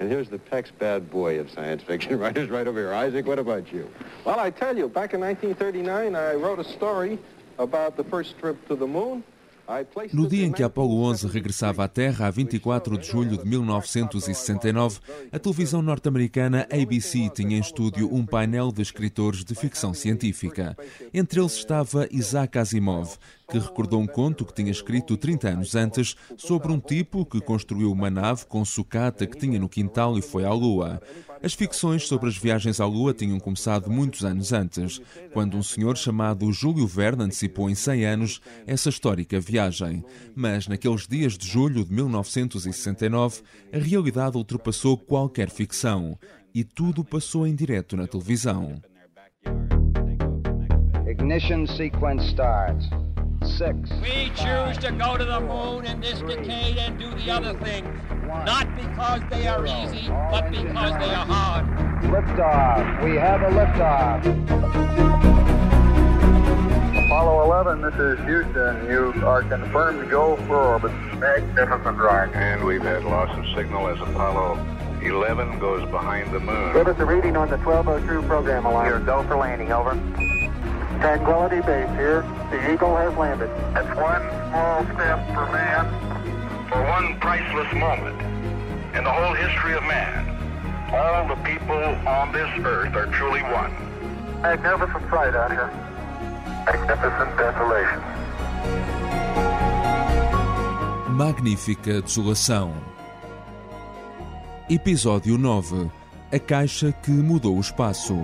And here's the Peck's bad boy of science fiction writers right over here. Isaac, what about you? Well, I tell you, back in 1939, I wrote a story about the first trip to the moon. No dia em que Apollo 11 regressava à Terra, a 24 de julho de 1969, a televisão norte-americana ABC tinha em estúdio um painel de escritores de ficção científica. Entre eles estava Isaac Asimov, que recordou um conto que tinha escrito 30 anos antes sobre um tipo que construiu uma nave com sucata que tinha no quintal e foi à Lua. As ficções sobre as viagens à Lua tinham começado muitos anos antes, quando um senhor chamado Júlio Verne antecipou em 100 anos essa histórica viagem. Mas naqueles dias de julho de 1969, a realidade ultrapassou qualquer ficção e tudo passou em direto na televisão. Ignition sequence starts. Six. We choose to go to the moon in this decade and do the other things, not because they are easy, but because they are hard. Liftoff. We have a liftoff. Apollo 11, this is Houston. You are confirmed to go for orbit. Magnificent ride. And we've had loss of signal as Apollo 11 goes behind the moon. Give us a reading on the 1202 program alarm. Here, go for landing, over. Tranquility Base here. The Eagle has landed. That's one small step for man, for one priceless moment in the whole history of man. All the people on this earth are truly one. Magnificent sight out here. Magnificent desolation. Magnífica desolação. Episódio 9 A caixa que mudou o espaço.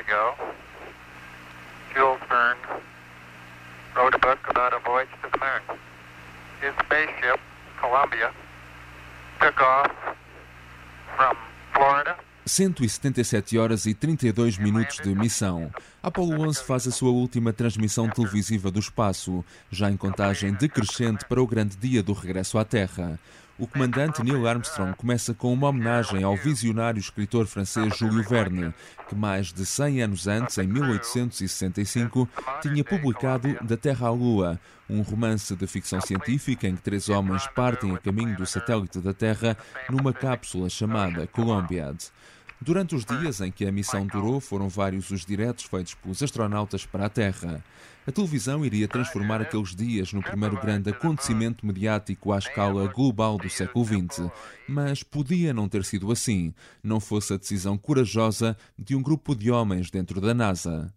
ago. 177 horas e 32 minutos de missão. Apollo 11 faz a sua última transmissão televisiva do espaço, já em contagem decrescente para o grande dia do regresso à Terra. O comandante Neil Armstrong começa com uma homenagem ao visionário escritor francês Júlio Verne, que mais de 100 anos antes, em 1865, tinha publicado Da Terra à Lua, um romance de ficção científica em que três homens partem a caminho do satélite da Terra numa cápsula chamada Columbiad. Durante os dias em que a missão durou, foram vários os diretos feitos pelos astronautas para a Terra. A televisão iria transformar aqueles dias no primeiro grande acontecimento mediático à escala global do século XX. Mas podia não ter sido assim, não fosse a decisão corajosa de um grupo de homens dentro da NASA.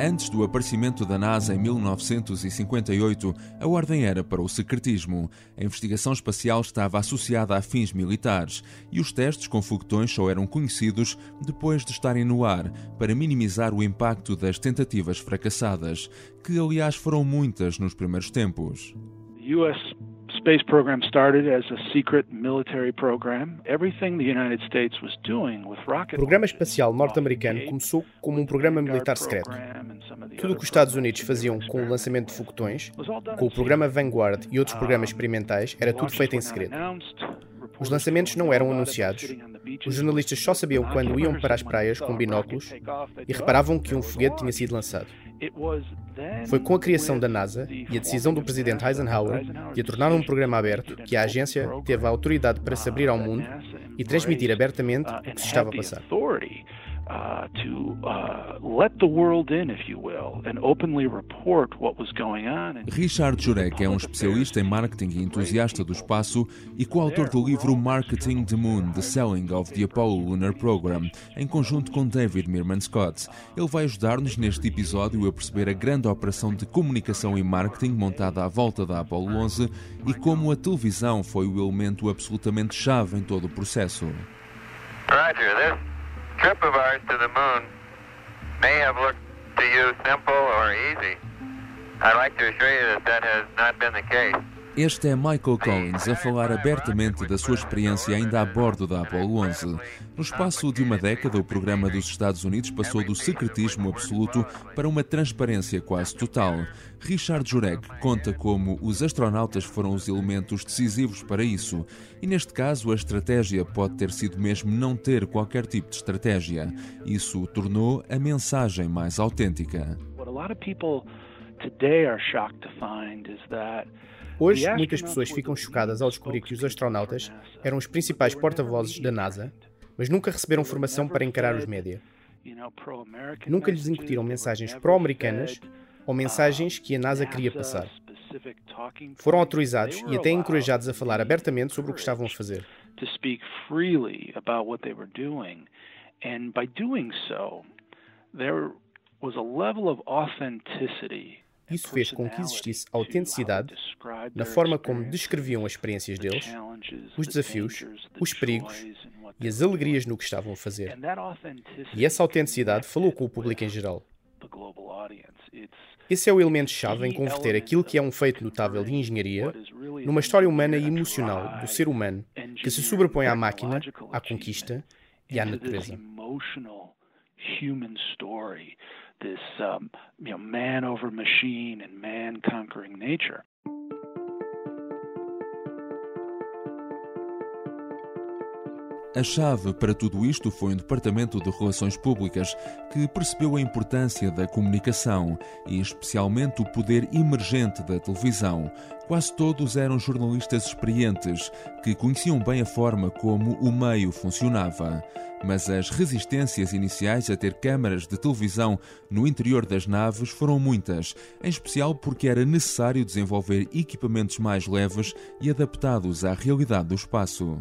Antes do aparecimento da NASA em 1958, a ordem era para o secretismo. A investigação espacial estava associada a fins militares e os testes com foguetões só eram conhecidos depois de estarem no ar, para minimizar o impacto das tentativas fracassadas, que aliás foram muitas nos primeiros tempos. US space program started as a secret military program. Everything the United States was doing with rocket O programa espacial norte-americano começou como um programa militar secreto. Tudo o que os Estados Unidos faziam com o lançamento de foguetões, com o programa Vanguard e outros programas experimentais, era tudo feito em segredo. Os lançamentos não eram anunciados. Os jornalistas só sabiam quando iam para as praias com binóculos e reparavam que um foguete tinha sido lançado. Foi com a criação da NASA e a decisão do presidente Eisenhower de a tornar um programa aberto que a agência teve a autoridade para se abrir ao mundo e transmitir abertamente o que se estava a passar. Uh, to uh, let the world in, if you will, and openly report what was going on. Richard Jurek é um especialista em marketing e entusiasta do espaço e coautor do livro Marketing the Moon: The Selling of the Apollo Lunar Program, em conjunto com David Mirman Scott. Ele vai ajudar-nos neste episódio a perceber a grande operação de comunicação e marketing montada à volta da Apollo 11 e como a televisão foi o elemento absolutamente chave em todo o processo. Roger, this trip of ours to the moon may have looked to you simple or easy. I'd like to assure you that that has not been the case. Este é Michael Collins a falar abertamente da sua experiência ainda a bordo da Apollo 11. No espaço de uma década, o programa dos Estados Unidos passou do secretismo absoluto para uma transparência quase total. Richard Jurek conta como os astronautas foram os elementos decisivos para isso. E neste caso, a estratégia pode ter sido mesmo não ter qualquer tipo de estratégia. Isso tornou a mensagem mais autêntica. A Hoje, muitas pessoas ficam chocadas ao descobrir que os astronautas eram os principais porta-vozes da NASA, mas nunca receberam formação para encarar os média. Nunca lhes incutiram mensagens pró-americanas ou mensagens que a NASA queria passar. Foram autorizados e até encorajados a falar abertamente sobre o que estavam a fazer. And by doing so, there was a level of authenticity isso fez com que existisse autenticidade na forma como descreviam as experiências deles, os desafios, os perigos e as alegrias no que estavam a fazer. E essa autenticidade falou com o público em geral. Esse é o elemento-chave em converter aquilo que é um feito notável de engenharia numa história humana e emocional do ser humano que se sobrepõe à máquina, à conquista e à natureza. This um, you know man over machine and man conquering nature. A chave para tudo isto foi um Departamento de Relações Públicas que percebeu a importância da comunicação e, especialmente, o poder emergente da televisão. Quase todos eram jornalistas experientes que conheciam bem a forma como o meio funcionava. Mas as resistências iniciais a ter câmaras de televisão no interior das naves foram muitas, em especial porque era necessário desenvolver equipamentos mais leves e adaptados à realidade do espaço.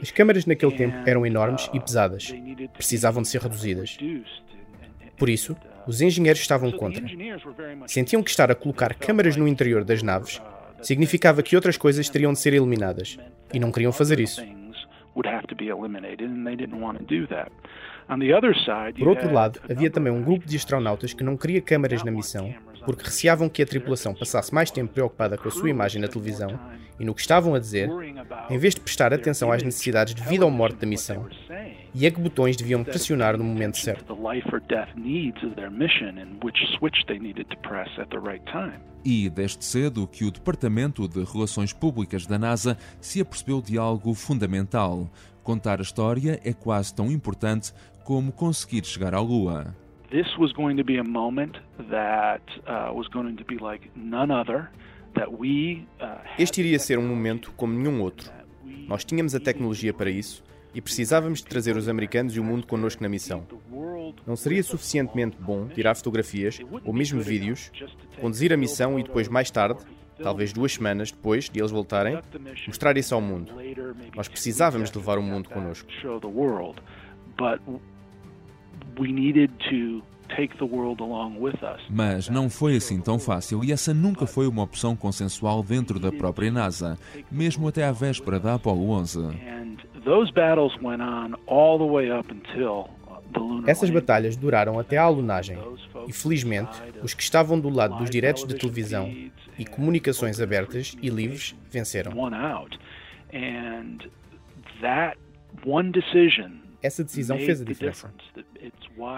As câmaras naquele tempo eram enormes e uh, pesadas. Precisavam de ser reduzidas. Por isso, os engenheiros estavam contra. Sentiam que estar a colocar câmaras no interior das naves uh, significava que outras coisas teriam de ser eliminadas, e não queriam fazer isso. Por outro lado, havia também um grupo de astronautas que não queria câmaras na missão porque receavam que a tripulação passasse mais tempo preocupada com a sua imagem na televisão e no que estavam a dizer, em vez de prestar atenção às necessidades de vida ou morte da missão, e a que botões deviam pressionar no momento certo. E desde cedo que o Departamento de Relações Públicas da NASA se apercebeu de algo fundamental. Contar a história é quase tão importante como conseguir chegar à Lua. This was going to be a moment that uh, was going to be like none other. Uh, este iria ser um momento como nenhum outro. Nós tínhamos a tecnologia para isso e precisávamos de trazer os americanos e o mundo connosco na missão. Não seria suficientemente bom tirar fotografias ou mesmo vídeos, conduzir a missão e depois, mais tarde, talvez duas semanas depois de eles voltarem, mostrar isso ao mundo. Nós precisávamos de levar o mundo connosco. Mas não foi assim tão fácil e essa nunca foi uma opção consensual dentro da própria NASA, mesmo até à véspera da Apollo 11. Essas batalhas duraram até à alunagem e, felizmente, os que estavam do lado dos diretos de televisão e comunicações abertas e livres venceram. essa decisão fez a diferença.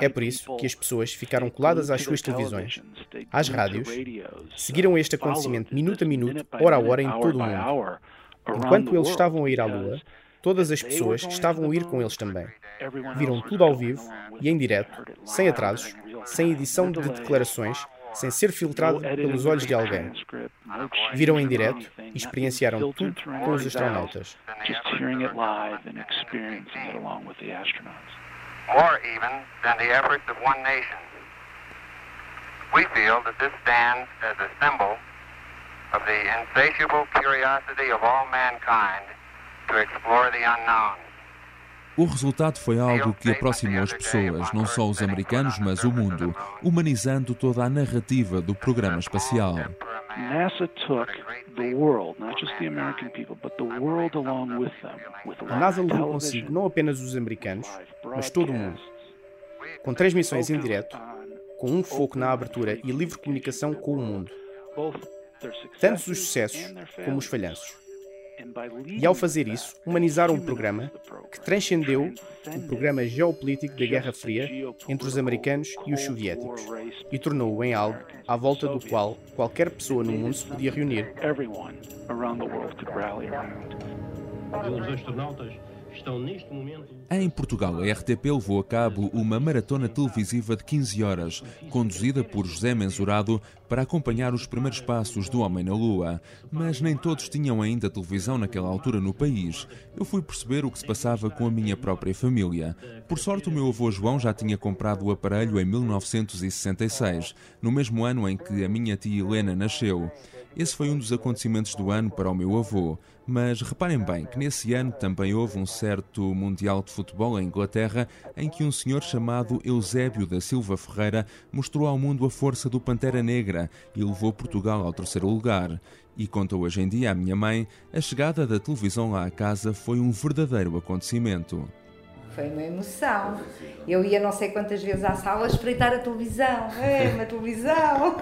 É por isso que as pessoas ficaram coladas às suas televisões, às rádios, seguiram este acontecimento minuto a minuto, hora a hora em todo o mundo. Enquanto eles estavam a ir à Lua, todas as pessoas estavam a ir com eles também. Viram tudo ao vivo e em direto, sem atrasos, sem edição de declarações, sem ser filtrado pelos olhos de alguém. Viram em direto e experienciaram tudo com os astronautas. More even than the efforts of one nation. We feel that this stands as a symbol of the insatiable curiosity of all mankind to explore the unknown. O resultado foi algo que aproximou as pessoas, não só os americanos, mas o mundo, humanizando toda a narrativa do programa espacial. A NASA levou consigo não apenas os americanos, mas todo o mundo. Com transmissões em direto, com um foco na abertura e livre comunicação com o mundo. Tanto os sucessos como os falhanços. E ao fazer isso, humanizaram um programa que transcendeu o programa geopolítico da Guerra Fria entre os americanos e os soviéticos e tornou-o em algo à volta do qual qualquer pessoa no mundo se podia reunir. Os astronautas estão neste momento. Em Portugal, a RTP levou a cabo uma maratona televisiva de 15 horas, conduzida por José Mensurado para acompanhar os primeiros passos do homem na Lua. Mas nem todos tinham ainda televisão naquela altura no país. Eu fui perceber o que se passava com a minha própria família. Por sorte, o meu avô João já tinha comprado o aparelho em 1966, no mesmo ano em que a minha tia Helena nasceu. Esse foi um dos acontecimentos do ano para o meu avô. Mas reparem bem que nesse ano também houve um certo Mundial de Futebol em Inglaterra em que um senhor chamado Eusébio da Silva Ferreira mostrou ao mundo a força do Pantera Negra e levou Portugal ao terceiro lugar. E contou hoje em dia à minha mãe, a chegada da televisão lá à casa foi um verdadeiro acontecimento. Foi uma emoção. Eu ia não sei quantas vezes à sala espreitar a televisão. É, uma televisão.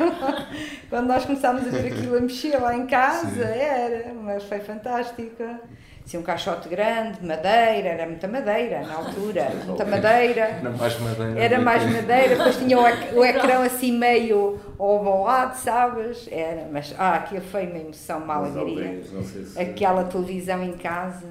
Quando nós começámos a ver aquilo a mexer lá em casa, era, mas foi fantástico. Assim, um caixote grande, madeira, era muita madeira na altura, muita madeira. Era mais madeira. Era mais madeira, depois tinha o, o ecrã assim meio ovalado, sabes? Era, mas ah, aquilo foi uma emoção, uma alegria. Aquela televisão em casa.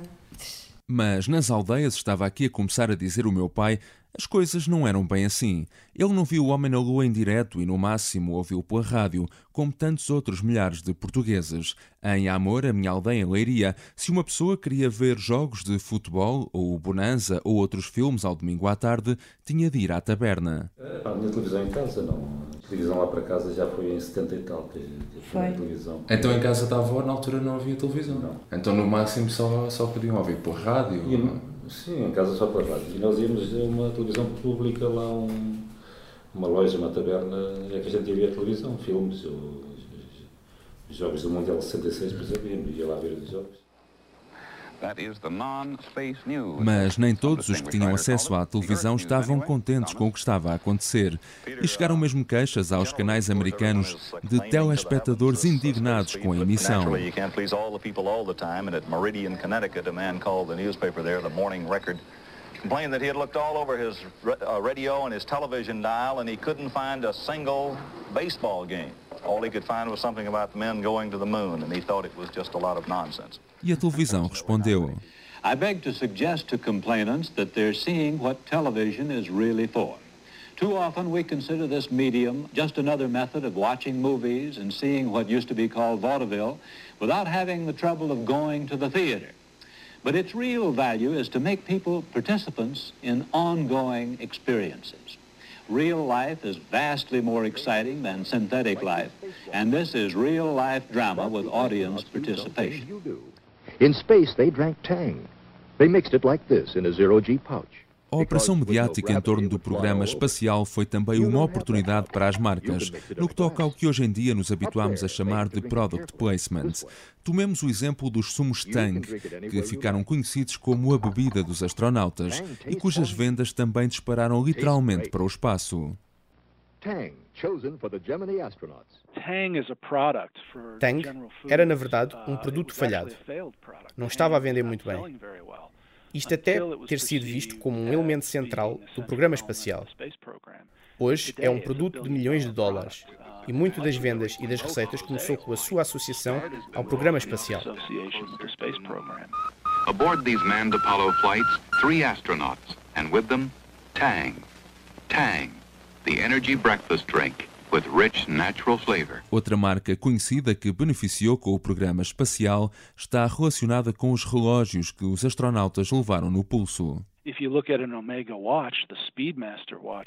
Mas nas aldeias estava aqui a começar a dizer o meu pai as coisas não eram bem assim. Ele não viu o Homem na Lua em direto e, no máximo, ouviu pela rádio, como tantos outros milhares de portugueses. Em Amor, a minha aldeia em Leiria, se uma pessoa queria ver jogos de futebol, ou Bonanza, ou outros filmes ao domingo à tarde, tinha de ir à taberna. É, a minha televisão em casa, não. A televisão lá para casa já foi em 70 e tal, que foi televisão. Então em casa da avó, na altura, não havia televisão? Não. Então no máximo só, só podiam ouvir por rádio? E, Sim, em casa só para rádio. E nós íamos a uma televisão pública lá, um, uma loja, uma taberna, é que a gente ia ver televisão, filmes, ou, jogos do Mundial 66, por exemplo, ia lá ver os jogos. Mas nem todos os que tinham acesso à televisão estavam contentes com o que estava a acontecer. E chegaram mesmo queixas aos canais americanos de telespectadores indignados com a emissão. complained that he had looked all over his uh, radio and his television dial and he couldn't find a single baseball game. All he could find was something about men going to the moon, and he thought it was just a lot of nonsense. E a televisão respondeu. I beg to suggest to complainants that they're seeing what television is really for. Too often we consider this medium just another method of watching movies and seeing what used to be called vaudeville without having the trouble of going to the theater. But its real value is to make people participants in ongoing experiences. Real life is vastly more exciting than synthetic life, and this is real life drama with audience participation. In space, they drank Tang. They mixed it like this in a zero-G pouch. A operação mediática em torno do programa espacial foi também uma oportunidade para as marcas, no que toca ao que hoje em dia nos habituamos a chamar de product placement. Tomemos o exemplo dos sumos Tang, que ficaram conhecidos como a bebida dos astronautas e cujas vendas também dispararam literalmente para o espaço. Tang era, na verdade, um produto falhado. Não estava a vender muito bem. Isto até ter sido visto como um elemento central do programa espacial. Hoje é um produto de milhões de dólares e muito das vendas e das receitas começou com a sua associação ao programa espacial. Aboard these manned Apollo flights, three astronauts, and with them, Tang. Tang, the energy breakfast drink. Outra marca conhecida que beneficiou com o programa espacial está relacionada com os relógios que os astronautas levaram no pulso.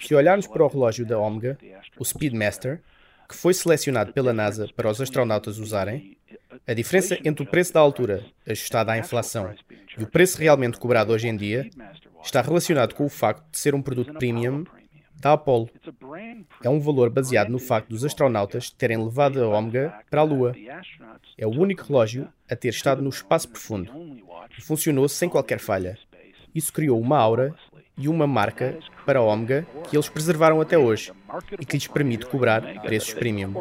Se olharmos para o relógio da Omega, o Speedmaster, que foi selecionado pela NASA para os astronautas usarem, a diferença entre o preço da altura, ajustado à inflação, e o preço realmente cobrado hoje em dia, está relacionado com o facto de ser um produto premium da Apollo. É um valor baseado no facto dos astronautas terem levado a Omega para a Lua. É o único relógio a ter estado no espaço profundo e funcionou sem qualquer falha. Isso criou uma aura e uma marca para a Omega que eles preservaram até hoje e que lhes permite cobrar preços premium.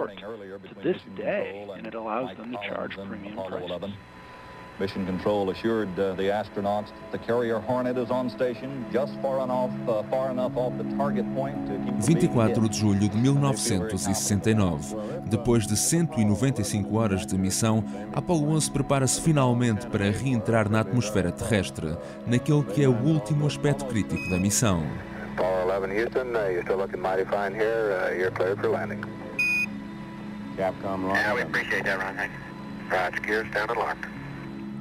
Mission Control assured uh, the astronauts that the carrier Hornet is on station just far enough, uh, far enough off the target point to keep 24 de julho de 1969. Depois de 195 horas de missão, Apollo 11 prepara-se finalmente para reentrar na atmosfera terrestre, naquele que é o último aspecto crítico da missão. Apollo 11 Houston, uh, you're still looking mighty fine here. Uh, you're cleared for landing. Capcom, Ron. Yeah, we appreciate that, Ron. Thanks. Roger, gears down and locked.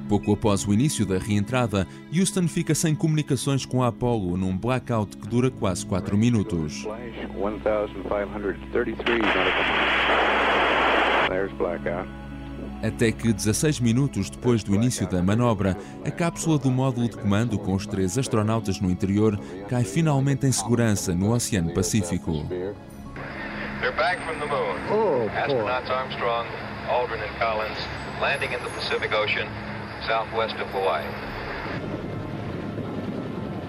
Pouco após o início da reentrada, Houston fica sem comunicações com a Apollo num blackout que dura quase 4 minutos. Até que, 16 minutos depois do início da manobra, a cápsula do módulo de comando com os três astronautas no interior cai finalmente em segurança no Oceano Pacífico. Oh, Southwest of Hawaii.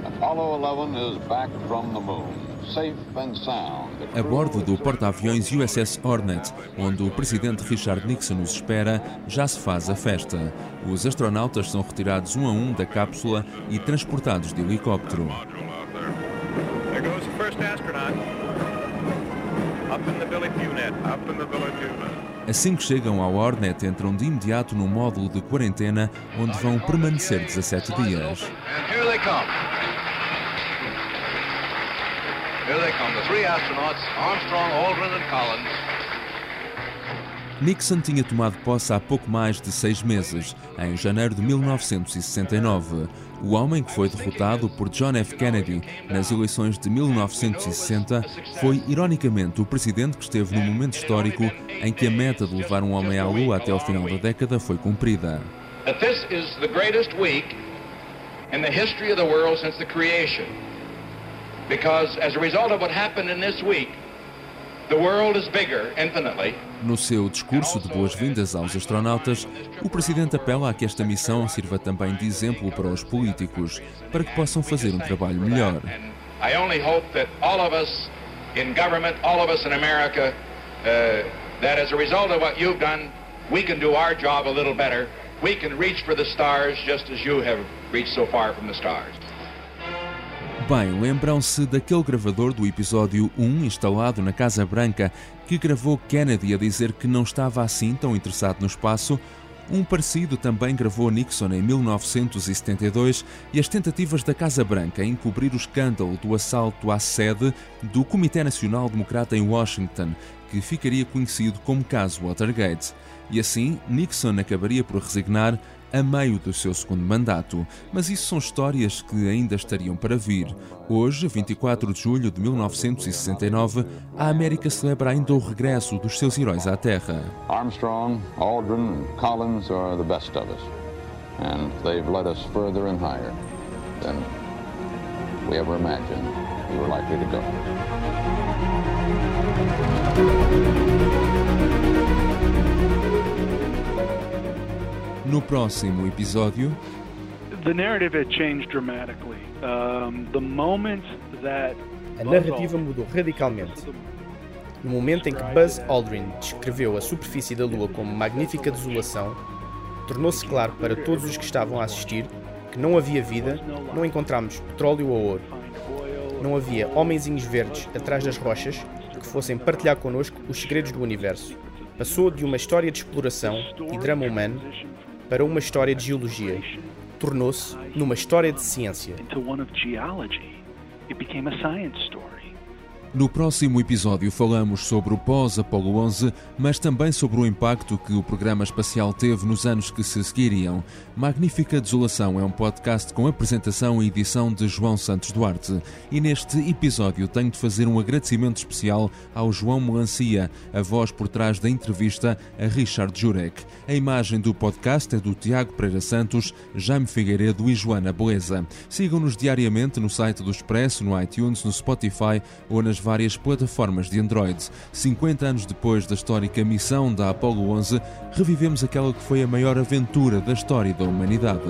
Apollo 11 is back from the moon, safe and sound. A bordo do porta-aviões USS Hornet, onde o presidente Richard Nixon os espera, já se faz a festa. Os astronautas são retirados um a um da cápsula e transportados de helicóptero. There goes the first astronaut. Up in the Billy Punet, up in the Billy Punet. Assim que chegam ao Hornet, entram de imediato no módulo de quarentena, onde vão permanecer 17 dias. Here they come, the three astronauts, Armstrong, Aldrin and Collins. Nixon tinha tomado posse há pouco mais de seis meses, em janeiro de 1969. O homem que foi derrotado por John F. Kennedy nas eleições de 1960 foi, ironicamente, o presidente que esteve no momento histórico em que a meta de levar um homem à Lua até ao final da década foi cumprida. Because as a result of what happened in this week, the world is bigger infinitely. No seu discurso de boas-vindas aos astronautas, o presidente apela a que esta missão sirva também de exemplo para os políticos, para que possam fazer um trabalho melhor. Uh. We can reach for the stars just as you have reached so far from the stars. Bem, lembram-se daquele gravador do episódio 1 instalado na Casa Branca que gravou Kennedy a dizer que não estava assim tão interessado no espaço? Um parecido também gravou Nixon em 1972 e as tentativas da Casa Branca em cobrir o escândalo do assalto à sede do Comitê Nacional Democrata em Washington, que ficaria conhecido como caso Watergate. E assim, Nixon acabaria por resignar a meio do seu segundo mandato, mas isso são histórias que ainda estariam para vir. Hoje, 24 de julho de 1969, a América celebra ainda o regresso dos seus heróis à Terra. Armstrong, Aldrin, Collins are the best of us. And they've led us further and higher than we ever imagined we were likely to go. No próximo episódio. The narrative had changed dramatically. Um, the moment that A narrativa mudou radicalmente. No momento em que Buzz Aldrin descreveu a superfície da Lua como magnífica desolação, tornou-se claro para todos os que estavam a assistir que não havia vida, não encontramos petróleo ou ouro. Não havia homenzinhos verdes atrás das rochas que fossem partilhar connosco os segredos do universo. Passou de uma história de exploração e drama humano para uma história de geologia. Tornou-se numa história de ciência. It became a science story. No próximo episódio falamos sobre o pós-Apollo 11, mas também sobre o impacto que o programa espacial teve nos anos que se seguiriam. Magnífica Desolação é um podcast com apresentação e edição de João Santos Duarte. E neste episódio tenho de fazer um agradecimento especial ao João Melancia, a voz por trás da entrevista a Richard Jurek. A imagem do podcast é do Tiago Pereira Santos, Jaime Figueiredo e Joana Beleza. Sigam-nos diariamente no site do Expresso, no iTunes, no Spotify ou nas várias plataformas de Android. 50 anos depois da histórica missão da Apollo 11, revivemos aquela que foi a maior aventura da história da humanidade.